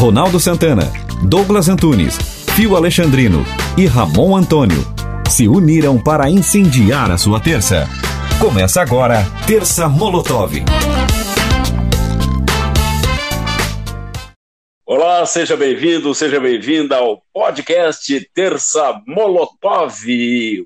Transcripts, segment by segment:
Ronaldo Santana, Douglas Antunes, Fio Alexandrino e Ramon Antônio se uniram para incendiar a sua terça. Começa agora, Terça Molotov. Olá, seja bem-vindo, seja bem-vinda ao podcast Terça Molotov,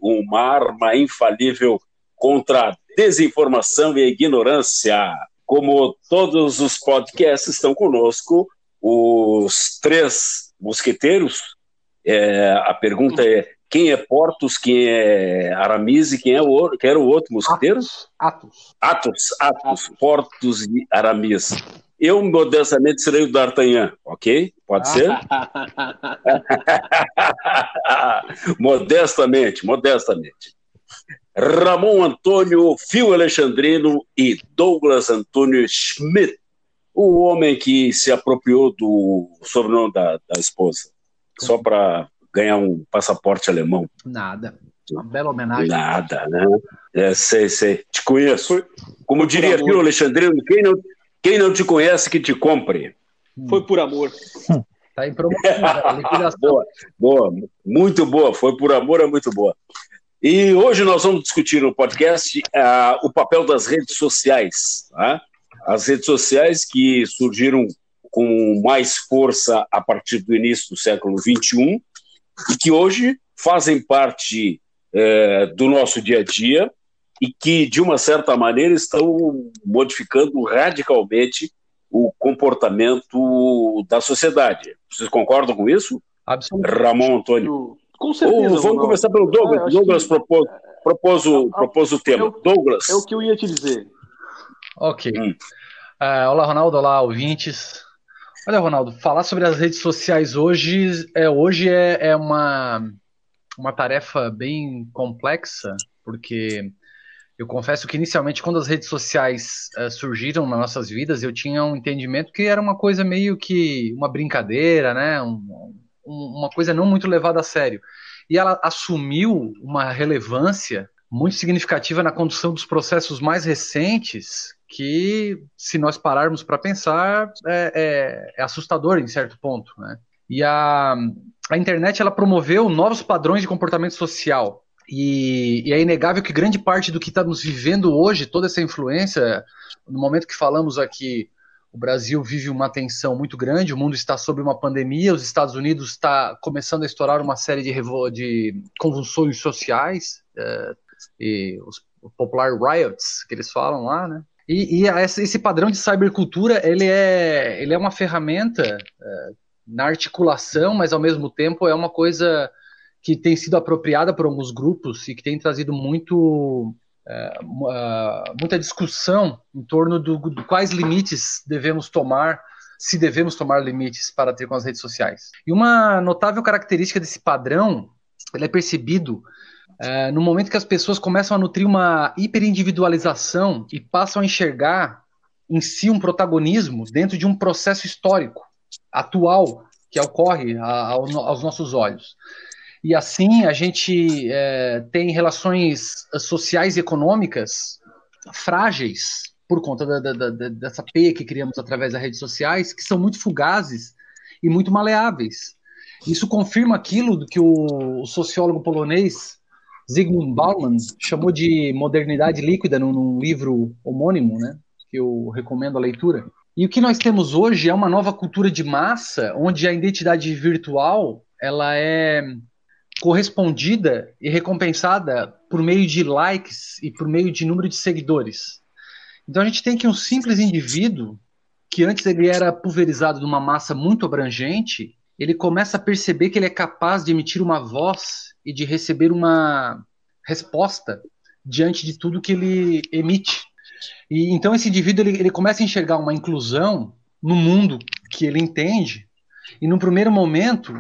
uma arma infalível contra a desinformação e a ignorância. Como todos os podcasts estão conosco, os três mosqueteiros. É, a pergunta é quem é Portos, quem é Aramis e quem é o quem era o outro mosqueteiro? Atos. Atos, Atos, Atos. Portos e Aramis. Eu, modestamente, serei o D'Artagnan, ok? Pode ser? modestamente, modestamente. Ramon Antônio Fio Alexandrino e Douglas Antônio Schmidt, o homem que se apropriou do sobrenome da, da esposa, só para ganhar um passaporte alemão. Nada. Uma bela homenagem. Nada, né? É, sei, sei. Te conheço. Como diria Fio Alexandrino, quem não, quem não te conhece, que te compre. Foi por amor. Tá em promoção, liquidação. boa, boa, muito boa. Foi por amor, é muito boa. E hoje nós vamos discutir no podcast uh, o papel das redes sociais. Tá? As redes sociais que surgiram com mais força a partir do início do século XXI e que hoje fazem parte uh, do nosso dia a dia e que, de uma certa maneira, estão modificando radicalmente o comportamento da sociedade. Vocês concordam com isso? Absolutamente. Ramon Antônio. Com certeza. Ou, vamos começar pelo Douglas. É, Douglas que... propôs, propôs, o, propôs o tema. Eu, Douglas. É o que eu ia te dizer. Ok. Hum. Uh, olá, Ronaldo. Olá, ouvintes. Olha, Ronaldo, falar sobre as redes sociais hoje é, hoje é, é uma, uma tarefa bem complexa, porque eu confesso que inicialmente, quando as redes sociais uh, surgiram nas nossas vidas, eu tinha um entendimento que era uma coisa meio que uma brincadeira, né? Um, uma coisa não muito levada a sério. E ela assumiu uma relevância muito significativa na condução dos processos mais recentes, que, se nós pararmos para pensar, é, é, é, assustador em certo ponto. Né? E a, a internet ela promoveu novos padrões de comportamento social. E, e é inegável que grande parte do que estamos vivendo hoje, toda essa influência, no momento que falamos aqui o Brasil vive uma tensão muito grande, o mundo está sob uma pandemia, os Estados Unidos está começando a estourar uma série de, de convulsões sociais, é, e os popular riots que eles falam lá, né? E, e esse padrão de cybercultura, ele é, ele é uma ferramenta é, na articulação, mas ao mesmo tempo é uma coisa que tem sido apropriada por alguns grupos e que tem trazido muito é, muita discussão em torno do, do, quais limites devemos tomar, se devemos tomar limites para ter com as redes sociais. E uma notável característica desse padrão, ele é percebido é, no momento que as pessoas começam a nutrir uma hiperindividualização e passam a enxergar em si um protagonismo dentro de um processo histórico atual que ocorre a, a, aos nossos olhos. E assim a gente é, tem relações sociais e econômicas frágeis por conta da, da, da, dessa peia que criamos através das redes sociais, que são muito fugazes e muito maleáveis. Isso confirma aquilo que o, o sociólogo polonês Zygmunt Bauman chamou de modernidade líquida num, num livro homônimo, né, que eu recomendo a leitura. E o que nós temos hoje é uma nova cultura de massa, onde a identidade virtual ela é correspondida e recompensada por meio de likes e por meio de número de seguidores. Então a gente tem que um simples indivíduo que antes ele era pulverizado numa massa muito abrangente, ele começa a perceber que ele é capaz de emitir uma voz e de receber uma resposta diante de tudo que ele emite. E então esse indivíduo ele, ele começa a enxergar uma inclusão no mundo que ele entende. E no primeiro momento,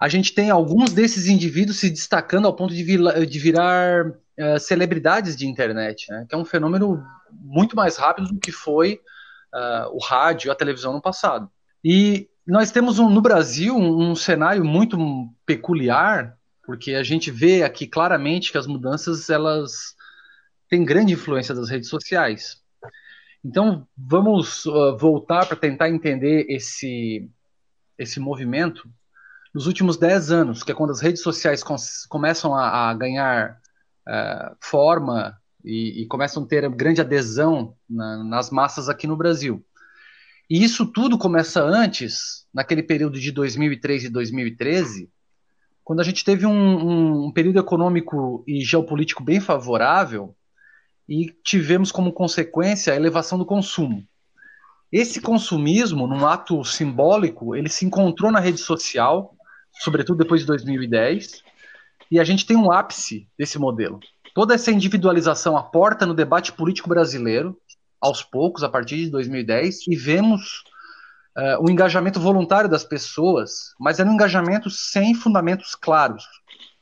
a gente tem alguns desses indivíduos se destacando ao ponto de, de virar uh, celebridades de internet, né? que é um fenômeno muito mais rápido do que foi uh, o rádio a televisão no passado. E nós temos um, no Brasil um, um cenário muito peculiar, porque a gente vê aqui claramente que as mudanças elas têm grande influência das redes sociais. Então vamos uh, voltar para tentar entender esse esse movimento nos últimos 10 anos, que é quando as redes sociais começam a, a ganhar uh, forma e, e, começam a ter grande adesão na, nas massas aqui no Brasil. E isso tudo começa antes, naquele período de 2003 e 2013, quando a gente teve um, um, período econômico e geopolítico bem favorável e tivemos como consequência a elevação do consumo. Esse consumismo, num ato simbólico, ele se encontrou na rede social, sobretudo depois de 2010, e a gente tem um ápice desse modelo. Toda essa individualização aporta no debate político brasileiro, aos poucos, a partir de 2010, e vemos uh, o engajamento voluntário das pessoas, mas é um engajamento sem fundamentos claros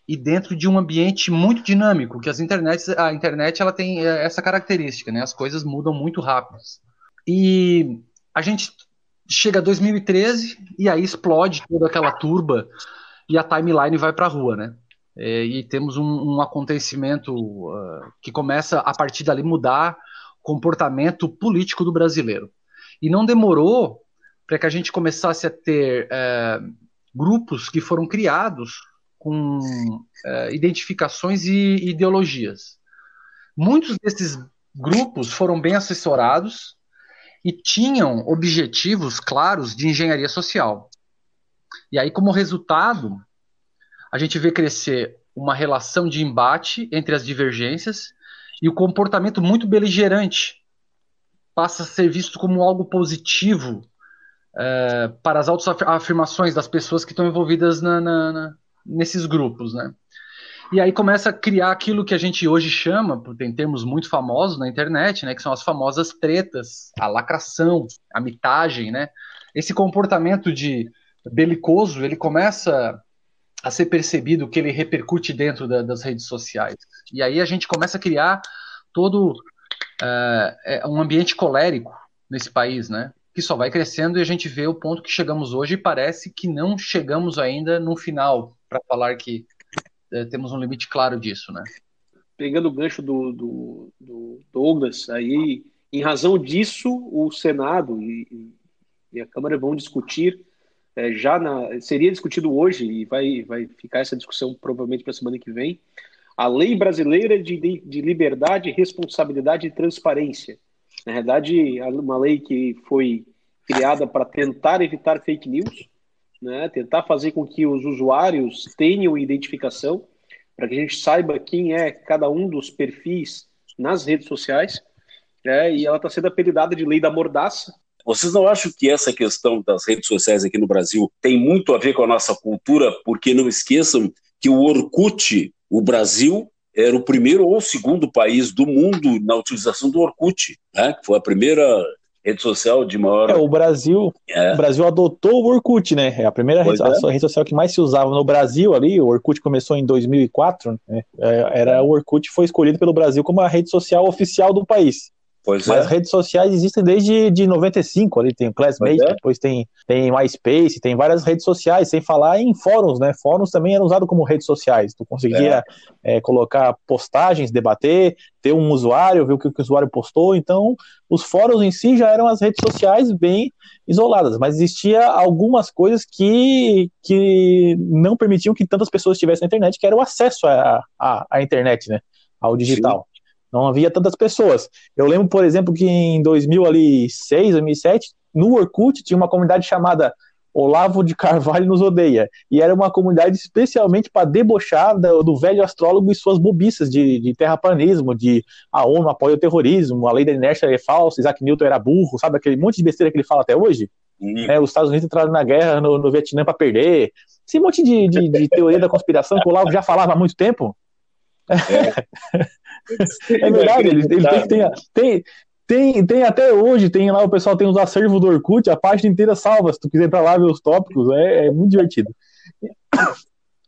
e dentro de um ambiente muito dinâmico, que as internets, a internet ela tem eh, essa característica, né? As coisas mudam muito rápido. E a gente chega a 2013 e aí explode toda aquela turba e a timeline vai para a rua, né? É, e temos um, um acontecimento uh, que começa a partir dali mudar comportamento político do brasileiro. E não demorou para que a gente começasse a ter uh, grupos que foram criados com uh, identificações e ideologias. Muitos desses grupos foram bem assessorados e tinham objetivos claros de engenharia social. E aí, como resultado, a gente vê crescer uma relação de embate entre as divergências e o comportamento muito beligerante passa a ser visto como algo positivo é, para as autoafirmações das pessoas que estão envolvidas na, na, na, nesses grupos, né? E aí começa a criar aquilo que a gente hoje chama, tem termos muito famosos na internet, né, que são as famosas tretas, a lacração, a mitagem, né? Esse comportamento de belicoso, ele começa a ser percebido que ele repercute dentro da, das redes sociais. E aí a gente começa a criar todo uh, um ambiente colérico nesse país, né? Que só vai crescendo e a gente vê o ponto que chegamos hoje e parece que não chegamos ainda no final para falar que é, temos um limite claro disso, né? Pegando o gancho do, do, do Douglas, aí, em razão disso, o Senado e, e a Câmara vão discutir é, já na, seria discutido hoje e vai, vai ficar essa discussão provavelmente para a semana que vem, a Lei Brasileira de, de Liberdade, Responsabilidade e Transparência. Na verdade, uma lei que foi criada para tentar evitar fake news, né? tentar fazer com que os usuários tenham identificação, para que a gente saiba quem é cada um dos perfis nas redes sociais. Né? E ela está sendo apelidada de lei da mordaça. Vocês não acham que essa questão das redes sociais aqui no Brasil tem muito a ver com a nossa cultura? Porque não esqueçam que o Orkut, o Brasil, era o primeiro ou o segundo país do mundo na utilização do Orkut, né? que foi a primeira rede social de maior. É, o Brasil, é. o Brasil adotou o Orkut, né? É a primeira rede, é. a rede, social que mais se usava no Brasil ali. O Orkut começou em 2004, né? É, era o Orkut foi escolhido pelo Brasil como a rede social oficial do país. Pois Mas é. redes sociais existem desde de 95, ali tem o Classmate, é. depois tem, tem MySpace, tem várias redes sociais, sem falar em fóruns, né? Fóruns também eram usados como redes sociais. Tu conseguia é. é colocar postagens, debater, ter um usuário, ver o que o usuário postou. Então, os fóruns em si já eram as redes sociais bem isoladas, mas existia algumas coisas que, que não permitiam que tantas pessoas estivessem na internet, que era o acesso à, à, à internet, né? Ao digital. Sim. Não havia tantas pessoas. Eu lembro, por exemplo, que em 2006, 2007, no Orkut tinha uma comunidade chamada Olavo de Carvalho nos odeia. E era uma comunidade especialmente para debochar do, do, velho astrólogo e suas bobiças de, de terraplanismo, de a ONU apoia o terrorismo, a lei da inércia é falsa, Isaac Newton era burro, sabe aquele monte de besteira que ele fala até hoje? É, os Estados Unidos entraram na guerra no, no Vietnã para perder. Esse monte de, de, de teoria da conspiração que o Olavo já falava há muito tempo. É. É verdade, ele, ele tem, tem, tem, tem, até hoje, tem lá, o pessoal tem os acervos do Orkut, a página inteira salva, se tu quiser pra lá ver os tópicos, é, é muito divertido.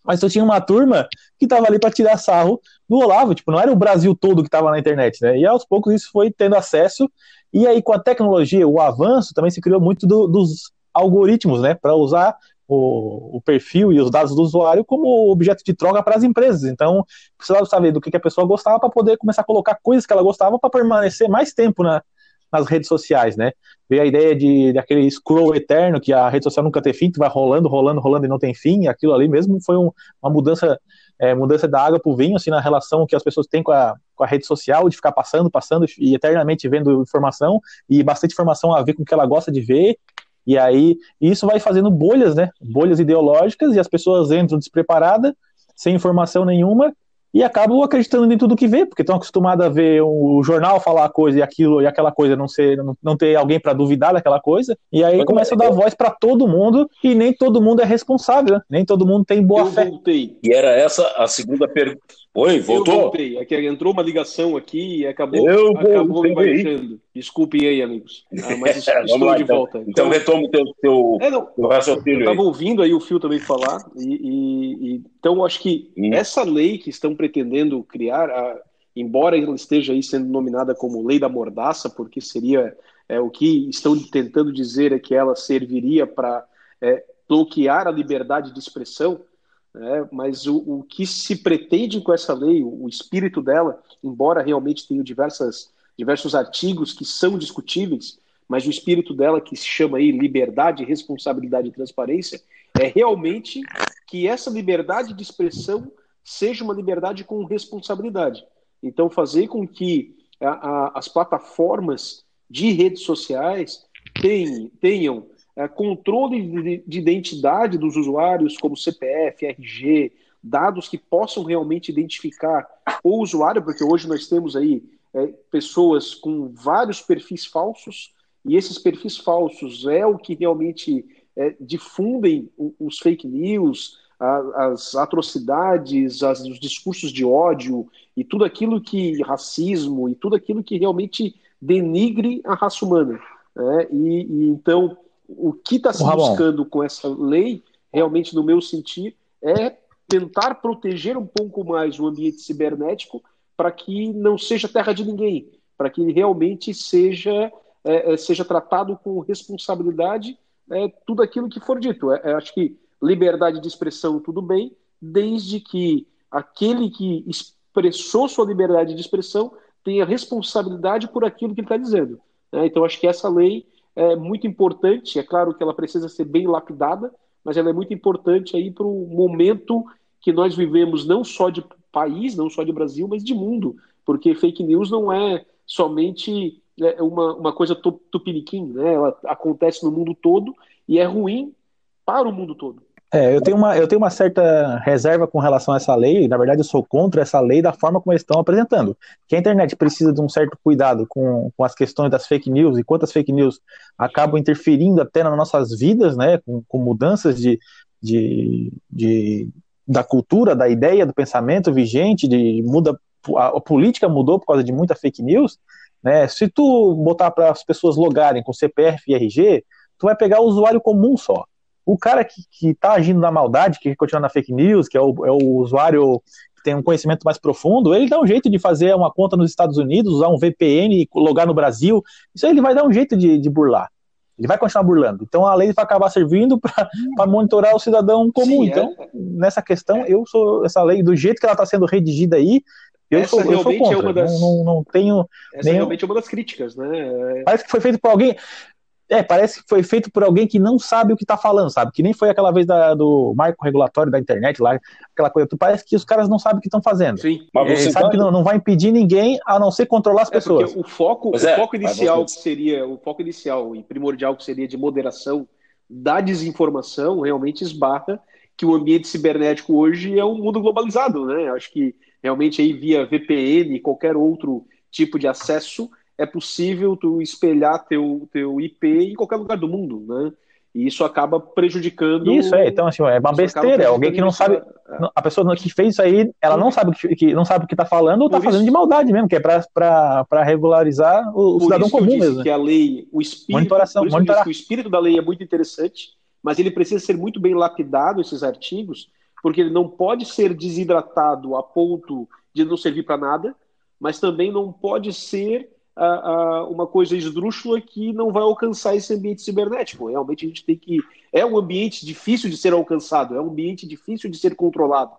Mas eu tinha uma turma que tava ali para tirar sarro do Olavo, tipo, não era o Brasil todo que tava na internet, né? E aos poucos isso foi tendo acesso, e aí com a tecnologia, o avanço, também se criou muito do, dos algoritmos, né, para usar o, o, perfil e os dados do usuário como objeto de troca para as empresas. Então, precisava saber do que, que a pessoa gostava para poder começar a colocar coisas que ela gostava para permanecer mais tempo na, nas redes sociais, né? Veio a ideia de daquele scroll eterno que a rede social nunca tem fim, que vai rolando, rolando, rolando e não tem fim. Aquilo ali mesmo foi um, uma mudança é, mudança da água para o vinho, assim, na relação que as pessoas têm com a, com a rede social, de ficar passando, passando e eternamente vendo informação, e bastante informação a ver com o que ela gosta de ver, e aí isso vai fazendo bolhas, né? Bolhas ideológicas, e as pessoas entram despreparadas, sem informação nenhuma, e acabam acreditando em tudo que vê, porque estão acostumados a ver o jornal falar coisa e aquilo e aquela coisa não ser não, não ter alguém para duvidar daquela coisa, e aí começa a dar voz para todo mundo e nem todo mundo é responsável, né? nem todo mundo tem boa Eu fé. Voltei. E era essa a segunda pergunta. Oi, voltou? Eu voltei. É que entrou uma ligação aqui e acabou, Eu acabou me baixando. Desculpem aí, amigos. Ah, mas É, estou lá, de então. volta. Então retoma o teu, teu, É, teu eu raciocínio estava ouvindo aí o Fio também falar, e, e- e- então acho que Hum. essa lei que estão pretendendo criar, a- embora ela esteja aí sendo nominada como lei da mordaça, porque seria é, o que estão tentando dizer é que ela serviria para é, bloquear a liberdade de expressão, né? mas o, o que se pretende com essa lei, o, o espírito dela, embora realmente tenha diversas, diversos artigos que são discutíveis, mas o espírito dela, que se chama aí liberdade, responsabilidade e transparência, é realmente que essa liberdade de expressão seja uma liberdade com responsabilidade. Então, fazer com que a- a- as plataformas de redes sociais tenham, tenham é, controle de, de identidade dos usuários, como CPF, RG, dados que possam realmente identificar o usuário, porque hoje nós temos aí é, pessoas com vários perfis falsos, e esses perfis falsos é o que realmente é, difundem os fake news, a- as atrocidades, as- os discursos de ódio e tudo aquilo que racismo e tudo aquilo que realmente denigre a raça humana. né? E, e então o que está se buscando com essa lei, realmente no meu sentir, é tentar proteger um pouco mais o ambiente cibernético para que não seja terra de ninguém, para que realmente seja é, é, seja tratado com responsabilidade é, tudo aquilo que for dito. É, é, acho que liberdade de expressão, tudo bem, desde que aquele que expressou sua liberdade de expressão tenha responsabilidade por aquilo que ele está dizendo. né? Então, acho que essa lei é muito importante. É claro que ela precisa ser bem lapidada, mas ela é muito importante aí para o momento que nós vivemos, não só de país, não só de Brasil, mas de mundo, porque fake news não é somente é, uma, uma coisa tu- tupiniquim, né? Ela acontece no mundo todo e é ruim para o mundo todo. É, eu tenho, uma, eu tenho uma certa reserva com relação a essa lei, na verdade eu sou contra essa lei da forma como eles estão apresentando. Que a internet precisa de um certo cuidado com, com as questões das fake news e quantas fake news acabam interferindo até nas nossas vidas, né, com, com mudanças de, de, de, da cultura, da ideia, do pensamento vigente, de muda a, a política mudou por causa de muita fake news, né? Se tu botar para as pessoas logarem com CPF e RG, tu vai pegar o usuário comum só. O cara que, que tá agindo na maldade, que quer continuar na fake news, que é o, é o usuário que tem um conhecimento mais profundo, ele dá um jeito de fazer uma conta nos Estados Unidos, usar um VPN e logar no Brasil. Isso aí ele vai dar um jeito de, de burlar. Ele vai continuar burlando. Então a lei vai acabar servindo para monitorar o cidadão comum. Sim, é. então, nessa questão, eu sou essa lei, do jeito que ela está sendo redigida aí, eu Essa sou, eu sou é contra. uma das- não, não, não tenho. Essa Nem- realmente é uma das críticas, né? É, Parece que foi feito por alguém. É, parece que foi feito por alguém que não sabe o que está falando, sabe? Que nem foi aquela vez da- do marco regulatório da internet lá, aquela coisa. Parece que os caras não sabem o que estão fazendo. Sim. Mas você sabe tá- que não, não vai impedir ninguém a não ser controlar as É pessoas. o foco, o é, foco inicial que seria o foco inicial e primordial que seria de moderação da desinformação realmente esbarra que o ambiente cibernético hoje é um mundo globalizado, né? Acho que realmente aí via VPN e qualquer outro tipo de acesso é possível tu espelhar teu teu IP em qualquer lugar do mundo, né? E isso acaba prejudicando Isso é, então assim, é uma besteira, é alguém que não sabe, prejudicando a pessoa que fez isso aí, ela não sabe o que, que- não sabe o que está falando ou está fazendo de maldade mesmo, que é para regularizar o, o cidadão comum mesmo. que a lei, o espírito, Monitoração, monitorar. que o espírito da lei é muito interessante, mas ele precisa ser muito bem lapidado esses artigos, porque ele não pode ser desidratado a ponto de não servir para nada, mas também não pode ser ah, ah, uma coisa esdrúxula que não vai alcançar esse ambiente cibernético. Realmente a gente tem que é um ambiente difícil de ser alcançado, é um ambiente difícil de ser controlado.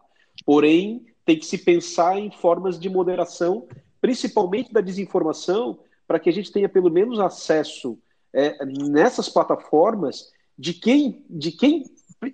Porém, tem que se pensar em formas de moderação, principalmente da desinformação, para que a gente tenha pelo menos acesso é, nessas plataformas de quem, de quem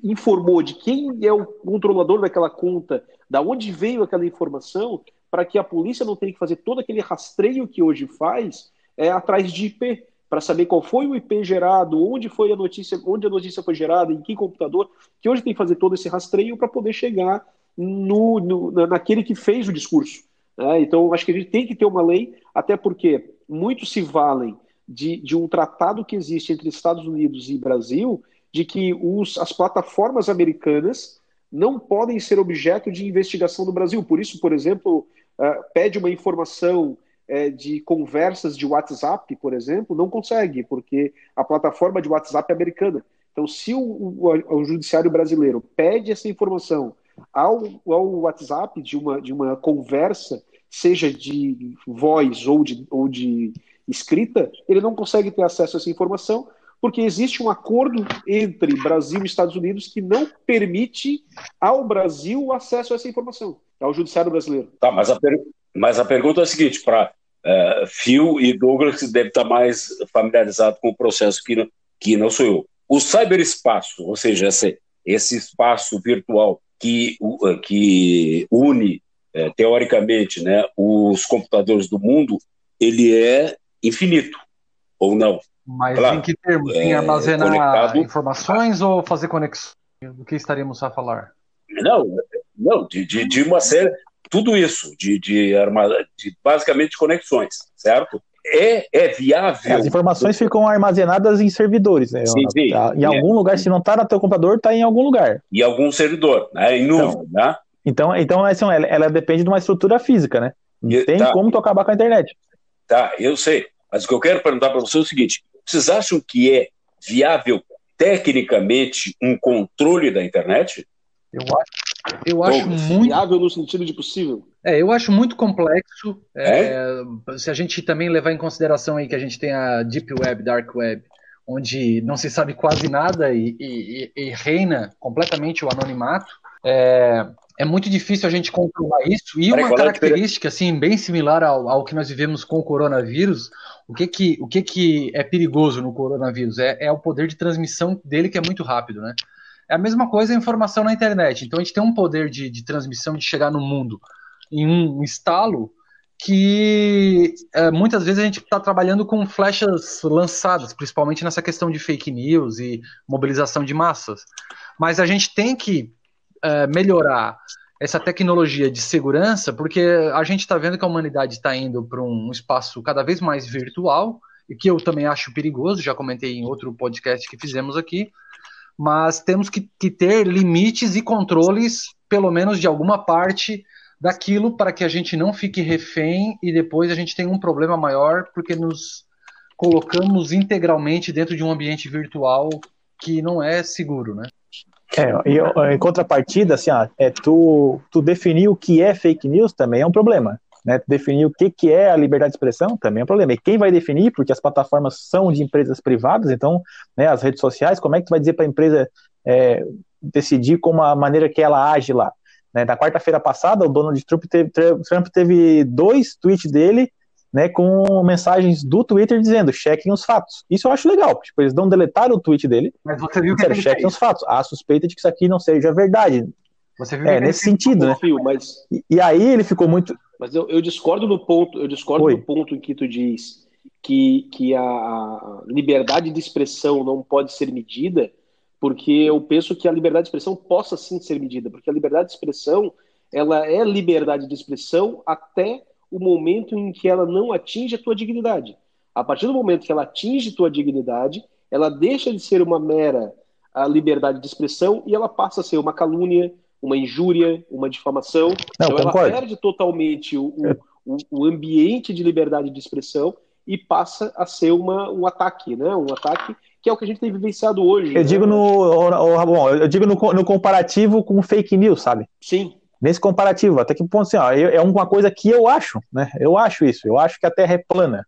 informou, de quem é o controlador daquela conta, da onde veio aquela informação, para que a polícia não tenha que fazer todo aquele rastreio que hoje faz é, atrás de IP, para saber qual foi o IP gerado, onde foi a notícia, onde a notícia foi gerada, em que computador, que hoje tem que fazer todo esse rastreio para poder chegar no, no, naquele que fez o discurso. Né? Então, acho que a gente tem que ter uma lei, até porque muitos se valem de, de um tratado que existe entre Estados Unidos e Brasil, de que os, as plataformas americanas não podem ser objeto de investigação do Brasil. Por isso, por exemplo, uh, pede uma informação uh, de conversas de WhatsApp, por exemplo, não consegue, porque a plataforma de WhatsApp é americana. Então, se o, o, o judiciário brasileiro pede essa informação ao, ao WhatsApp de uma, de uma conversa, seja de voz ou de, ou de escrita, ele não consegue ter acesso a essa informação, porque existe um acordo entre Brasil e Estados Unidos que não permite ao Brasil o acesso a essa informação, ao judiciário brasileiro. Tá, mas a, per... mas a pergunta é a seguinte, para uh, é, Phil e Douglas, que deve estar mais familiarizado com o processo que não, que não sou eu. O cyberespaço, ou seja, esse, esse espaço virtual que, que une, é, teoricamente, né, os computadores do mundo, ele é infinito, ou não? Mas claro, em que termos? Em é, armazenar conectado... informações ou fazer conexões? Do que estaríamos a falar? Não, não de, de, de uma série, tudo isso, de, de, de basicamente conexões, certo? É, é viável. As informações ficam armazenadas em servidores, né? Sim, sim, em é. algum lugar, se não está no teu computador, está em algum lugar. Em algum servidor, né? em nuvem, então, né? Então, então assim, ela, ela, depende de uma estrutura física, né? Não tem tá. como tu acabar com a internet. Tá, eu sei. Mas o que eu quero perguntar para você é o seguinte: vocês acham que é viável tecnicamente um controle da internet? Eu acho, eu acho muito viável no sentido de possível. É, eu acho muito complexo. É? É, se a gente também levar em consideração aí que a gente tem a deep web, dark web, onde não se sabe quase nada e, e, e reina completamente o anonimato. É, é muito difícil a gente controlar isso. E uma característica assim bem similar ao, ao que nós vivemos com o coronavírus, o que que, o que que é perigoso no coronavírus? É, é o poder de transmissão dele que é muito rápido, né? É a mesma coisa a informação na internet. Então a gente tem um poder de, de transmissão de chegar no mundo em um estalo que é, muitas vezes a gente está trabalhando com flechas lançadas, principalmente nessa questão de fake news e mobilização de massas. Mas a gente tem que é, melhorar essa tecnologia de segurança, porque a gente está vendo que a humanidade está indo para um espaço cada vez mais virtual, e que eu também acho perigoso, já comentei em outro podcast que fizemos aqui, mas temos que, que ter limites e controles, pelo menos de alguma parte daquilo, para que a gente não fique refém e depois a gente tenha um problema maior, porque nos colocamos integralmente dentro de um ambiente virtual que não é seguro, né? É, e em contrapartida, assim, ó, é, tu, tu definir o que é fake news também é um problema. Né? Definir o que, que é a liberdade de expressão também é um problema. E quem vai definir, porque as plataformas são de empresas privadas, então, né, as redes sociais, como é que tu vai dizer para a empresa é, decidir como a maneira que ela age lá? Né? Na quarta-feira passada, o Donald Trump teve, Trump teve dois tweets dele né, com mensagens do Twitter dizendo chequem os fatos. Isso eu acho legal. Tipo, eles não deletaram o tweet dele. Mas você viu que disseram, chequem os fatos. Há suspeita de que isso aqui não seja verdade. Você viu é, nesse sentido, né? mas... E, e, aí ele ficou muito. Mas eu, eu discordo no ponto, eu discordo Oi. no ponto em que tu diz que, que a liberdade de expressão não pode ser medida, porque eu penso que a liberdade de expressão possa sim ser medida, porque a liberdade de expressão ela é liberdade de expressão até o momento em que ela não atinge a tua dignidade. A partir do momento que ela atinge tua dignidade, ela deixa de ser uma mera a liberdade de expressão e ela passa a ser uma calúnia, uma injúria, uma difamação. Não, então concordo. ela perde totalmente o, o, o, ambiente de liberdade de expressão e passa a ser uma, um ataque, né? Um ataque que é o que a gente tem vivenciado hoje. Eu né? digo no, bom, eu digo no, no comparativo com fake news, sabe? Sim nesse comparativo, até que ponto assim, ó, é uma coisa que eu acho, né? Eu acho isso, eu acho que a Terra é plana?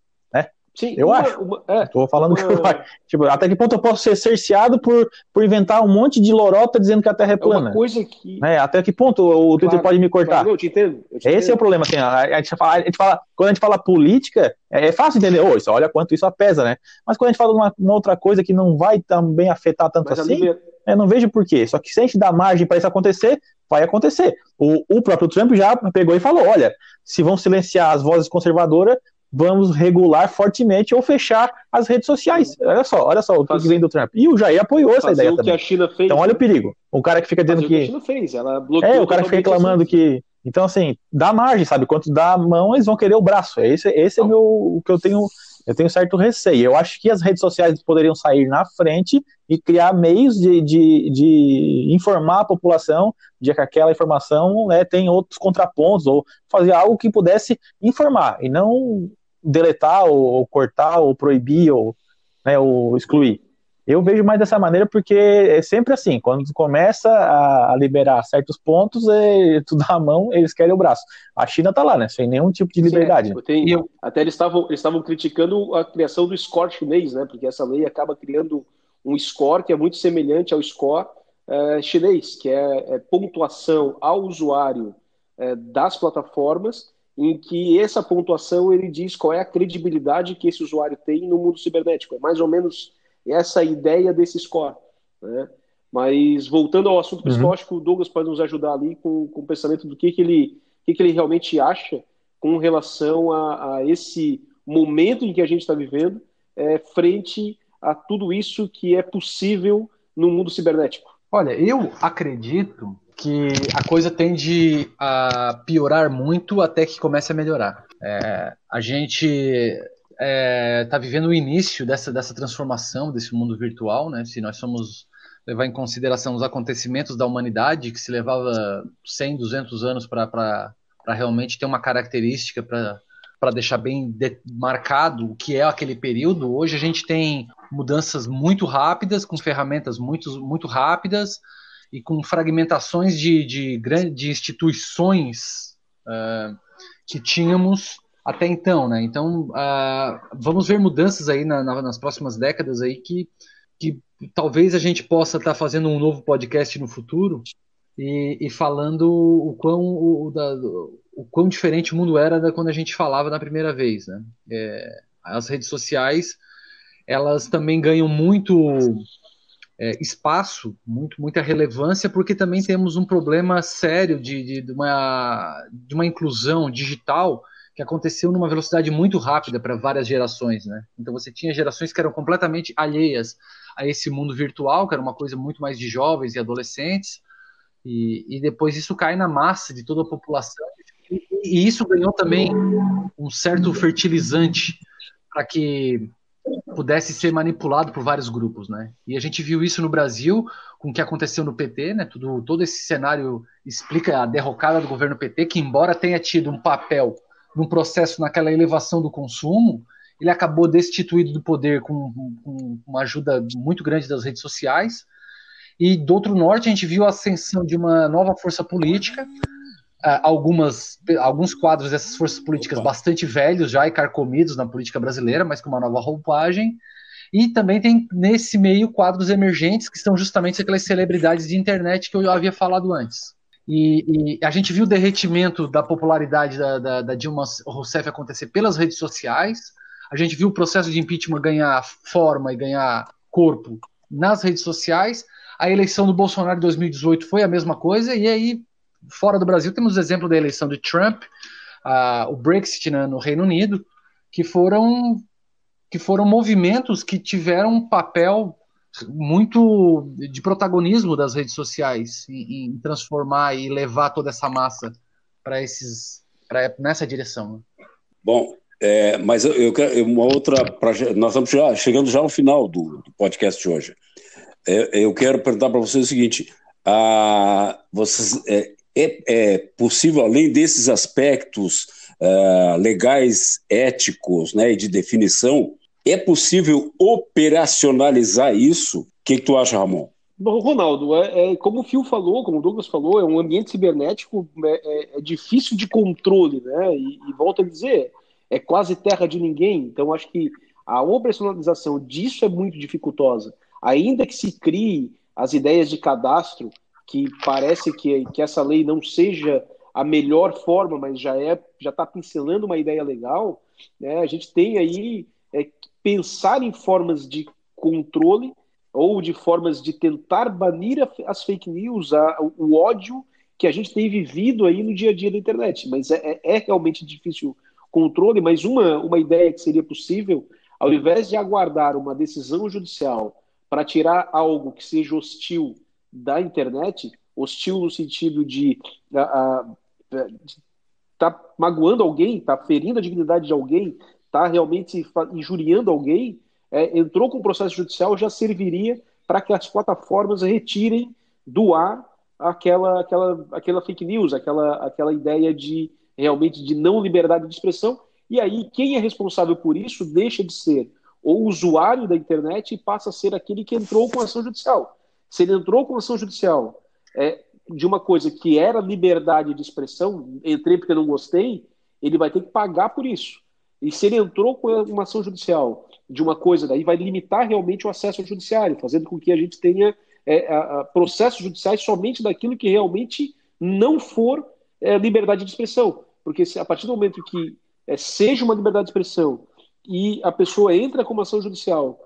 Sim, eu uma, acho. Uma, é, Tô falando uma... que. Tipo, até que ponto eu posso ser cerceado por, por inventar um monte de lorota dizendo que a Terra é plana? É uma coisa que. É, até que ponto o Twitter claro, pode me cortar? Claro, eu te entendo. Eu te Esse entendo. é o problema. Assim, a, gente fala, a gente fala, quando a gente fala política, é, é fácil entender. Oh, isso, olha quanto isso apesa, né? Mas quando a gente fala uma, uma outra coisa que não vai também afetar tanto Mas assim, eu não vejo por quê. Só que se a gente dá margem para isso acontecer, vai acontecer. O, o próprio Trump já pegou e falou: olha, se vão silenciar as vozes conservadoras, vamos regular fortemente ou fechar as redes sociais. Olha só, olha só o que vem do Trump. E o Jair apoiou essa ideia também. Fez, então olha o perigo. O cara que fica dizendo que... que a China fez, ela bloqueou É, o cara que fica reclamando que... Então, assim, dá margem, sabe? Quanto dá a mão, eles vão querer o braço. Esse, esse é meu, o que eu tenho eu tenho certo receio. Eu acho que as redes sociais poderiam sair na frente e criar meios de, de, de informar a população de que aquela informação né, tem outros contrapontos, ou fazer algo que pudesse informar, e não deletar, ou, ou cortar, ou proibir, ou, né, ou excluir. Eu vejo mais dessa maneira porque é sempre assim, quando começa a, a liberar certos pontos, é, tu dá a mão, eles querem o braço. A China tá lá, né? Sem nenhum tipo de liberdade. Sim, tem, eu... Até eles estavam eles criticando a criação do score chinês, né? Porque essa lei acaba criando um score que é muito semelhante ao score é, chinês, que é, é, pontuação ao usuário é, das plataformas, em que essa pontuação ele diz qual é a credibilidade que esse usuário tem no mundo cibernético. É mais ou menos essa ideia desse score. Né? Mas voltando ao assunto principal, uhum. acho que o Douglas pode nos ajudar ali com, com o pensamento do que, que, ele, que, que ele realmente acha com relação a, a esse momento em que a gente está vivendo, é, frente a tudo isso que é possível no mundo cibernético. Olha, eu acredito que a coisa tende a piorar muito até que comece a melhorar. É, a gente está é, tá vivendo o início dessa, dessa transformação desse mundo virtual, né? Se nós somos levar em consideração os acontecimentos da humanidade, que se levava 100, 200 anos para realmente ter uma característica para deixar bem marcado o que é aquele período, hoje a gente tem mudanças muito rápidas, com ferramentas muito, muito rápidas e com fragmentações de, de, de instituições uh, que tínhamos até então, né? Então, uh, vamos ver mudanças aí na, na, nas próximas décadas aí que, que talvez a gente possa estar tá fazendo um novo podcast no futuro e, e falando o quão, o, da, o quão diferente o mundo era da quando a gente falava na primeira vez, né? É, as redes sociais, elas também ganham muito é, espaço, muito, muita relevância, porque também temos um problema sério de, de, de, uma, de uma inclusão digital que aconteceu numa velocidade muito rápida para várias gerações, né? Então você tinha gerações que eram completamente alheias a esse mundo virtual, que era uma coisa muito mais de jovens e adolescentes, e, e depois isso cai na massa de toda a população, e, e isso ganhou também um certo fertilizante para que pudesse ser manipulado por vários grupos, né? E a gente viu isso no Brasil com o que aconteceu no PT, né? Tudo, todo esse cenário explica a derrocada do governo PT, que embora tenha tido um papel num processo naquela elevação do consumo, ele acabou destituído do poder com, com uma ajuda muito grande das redes sociais. E do outro norte a gente viu a ascensão de uma nova força política, algumas, alguns quadros dessas forças políticas Opa. bastante velhos já e carcomidos na política brasileira, mas com uma nova roupagem. E também tem nesse meio quadros emergentes que são justamente aquelas celebridades de internet que eu havia falado antes. E, e, a gente viu o derretimento da popularidade da, da, da, Dilma Rousseff acontecer pelas redes sociais. A gente viu o processo de impeachment ganhar forma e ganhar corpo nas redes sociais. A eleição do Bolsonaro de 2018 foi a mesma coisa. E aí, fora do Brasil, temos o exemplo da eleição de Trump, o Brexit né, no Reino Unido, que foram, que foram movimentos que tiveram um papel muito de protagonismo das redes sociais em, em transformar e levar toda essa massa para esses pra, nessa direção. Né? Bom, é, mas eu, eu uma outra. Pra, nós estamos já, chegando já ao final do, do podcast de hoje. É, eu quero perguntar para vocês o seguinte: a, vocês, é, é, é possível, além desses aspectos uh, legais, éticos né, e de definição, é possível operacionalizar isso? O que, que tu acha, Ramon? Bom, Ronaldo, é, é, como o Phil falou, como o Douglas falou, é um ambiente cibernético é, é, é difícil de controle, né? E, e volto a dizer, é quase terra de ninguém. Então, acho que a operacionalização disso é muito dificultosa. Ainda que se crie as ideias de cadastro, que parece que, que essa lei não seja a melhor forma, mas já é já está pincelando uma ideia legal, né? a gente tem aí é, pensar em formas de controle ou de formas de tentar banir as fake news, a, o ódio que a gente tem vivido aí no dia a dia da internet. Mas é, é, é realmente difícil controle, mas uma, uma ideia que seria possível, ao invés de aguardar uma decisão judicial para tirar algo que seja hostil da internet, hostil no sentido de tá magoando alguém, está ferindo a dignidade de alguém, está realmente injuriando alguém, é, entrou com o processo judicial, já serviria para que as plataformas retirem do ar aquela, aquela, aquela fake news, aquela, aquela ideia de realmente de não liberdade de expressão. E aí, quem é responsável por isso deixa de ser o usuário da internet e passa a ser aquele que entrou com ação judicial. Se ele entrou com ação judicial é, de uma coisa que era liberdade de expressão, entrei porque não gostei, ele vai ter que pagar por isso. E se ele entrou com uma ação judicial de uma coisa, daí vai limitar realmente o acesso ao judiciário, fazendo com que a gente tenha é, a, a processos judiciais somente daquilo que realmente não for é, liberdade de expressão. Porque se, a partir do momento que é, seja uma liberdade de expressão e a pessoa entra com uma ação judicial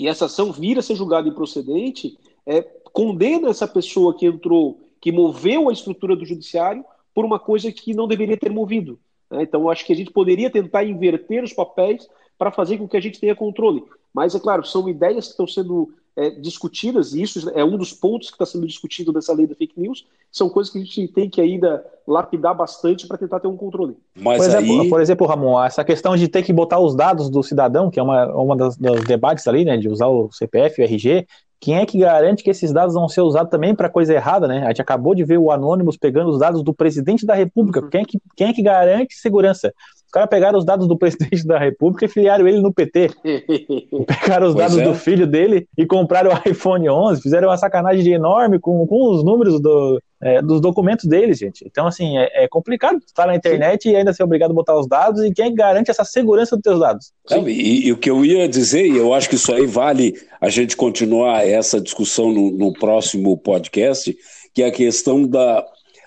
e essa ação vira a ser julgada improcedente, é, condena essa pessoa que entrou, que moveu a estrutura do judiciário por uma coisa que não deveria ter movido. Né? Então, acho que a gente poderia tentar inverter os papéis para fazer com que a gente tenha controle. Mas, é claro, são ideias que estão sendo é, discutidas, e isso é um dos pontos que está sendo discutido nessa lei da fake news, são coisas que a gente tem que ainda lapidar bastante para tentar ter um controle. Mas por, exemplo, aí... por exemplo, Ramon, essa questão de ter que botar os dados do cidadão, que é uma, uma das, dos debates ali, né, de usar o CPF, o RG, quem é que garante que esses dados vão ser usados também para coisa errada, né? A gente acabou de ver o Anonymous pegando os dados do presidente da República. Uhum. Quem, é que, quem é que garante segurança? Os caras pegaram os dados do presidente da República e filiaram ele no PT. pegaram os dados é. do filho dele e compraram o iPhone 11. Fizeram uma sacanagem enorme com, com os números do, é, dos documentos deles, gente. Então, assim, é, é complicado estar na internet Sim. e ainda ser obrigado a botar os dados. E quem garante essa segurança dos teus dados? e, e, o que eu ia dizer, e eu acho que isso aí vale a gente continuar essa discussão no, no próximo podcast, que é a questão da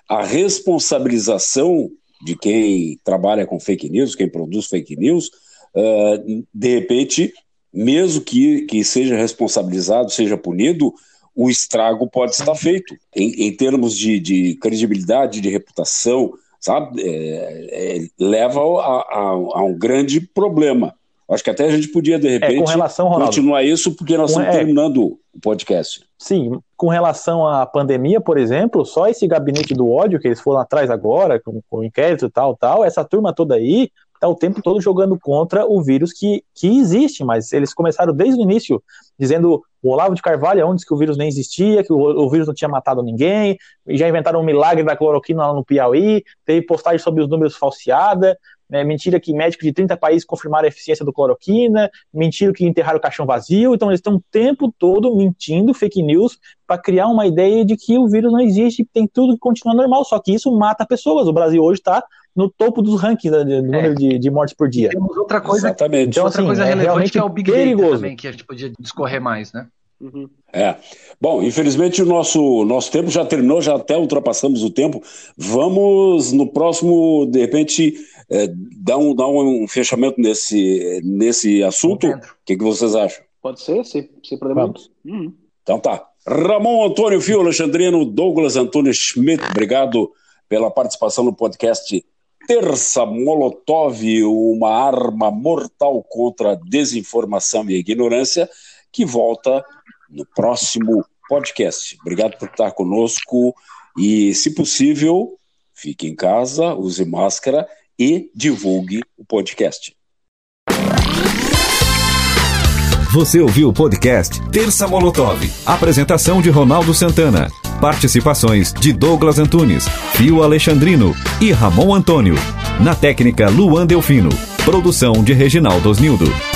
a responsabilização de quem trabalha com fake news, quem produz fake news, uh, de repente, mesmo que, que seja responsabilizado, seja punido, o estrago pode estar feito. Em, em termos de, de, credibilidade, de reputação, sabe? É, é, leva a, a, a, um grande problema. Acho que até a gente podia, de repente, é, relação, Ronaldo, continuar isso, porque nós estamos é, terminando o podcast. Sim, com relação à pandemia, por exemplo, só esse gabinete do ódio que eles foram atrás agora, com, com inquérito e tal, tal, essa turma toda aí está o tempo todo jogando contra o vírus que, que existe, mas eles começaram desde o início dizendo o Olavo de Carvalho onde que o vírus nem existia, que o, o, vírus não tinha matado ninguém, já inventaram um milagre da cloroquina lá no Piauí, teve postagem sobre os números falseada, né, mentira que médicos de 30 países confirmaram a eficiência do cloroquina, mentira que enterraram o caixão vazio, então eles estão o tempo todo mentindo, fake news, para criar uma ideia de que o vírus não existe, tem tudo que continua normal, só que isso mata pessoas. O Brasil hoje está no topo dos rankings do é. número de, de, mortes por dia. Temos outra coisa, Exatamente. Então, outra assim, coisa é relevante que é o Big perigoso. Data também, que a gente podia discorrer mais, né? Uhum. É. Bom, infelizmente o nosso, nosso tempo já terminou, já até ultrapassamos o tempo. Vamos no próximo, de repente, é, dar, um, dar um fechamento nesse, nesse assunto. O que, que vocês acham? Pode ser, sem, sem problema. Uhum. Então tá. Ramon Antônio Fio Alexandrino, Douglas Antônio Schmidt, obrigado pela participação no podcast Terça Molotov, uma arma mortal contra a desinformação e a ignorância, que volta no próximo podcast. Obrigado por estar conosco e, se possível, fique em casa, use máscara e divulgue o podcast. Você ouviu o podcast Terça Molotov. Apresentação de Ronaldo Santana. Participações de Douglas Antunes, Fio Alexandrino e Ramon Antônio. Na técnica Luan Delfino. Produção de Reginaldo Osnildo.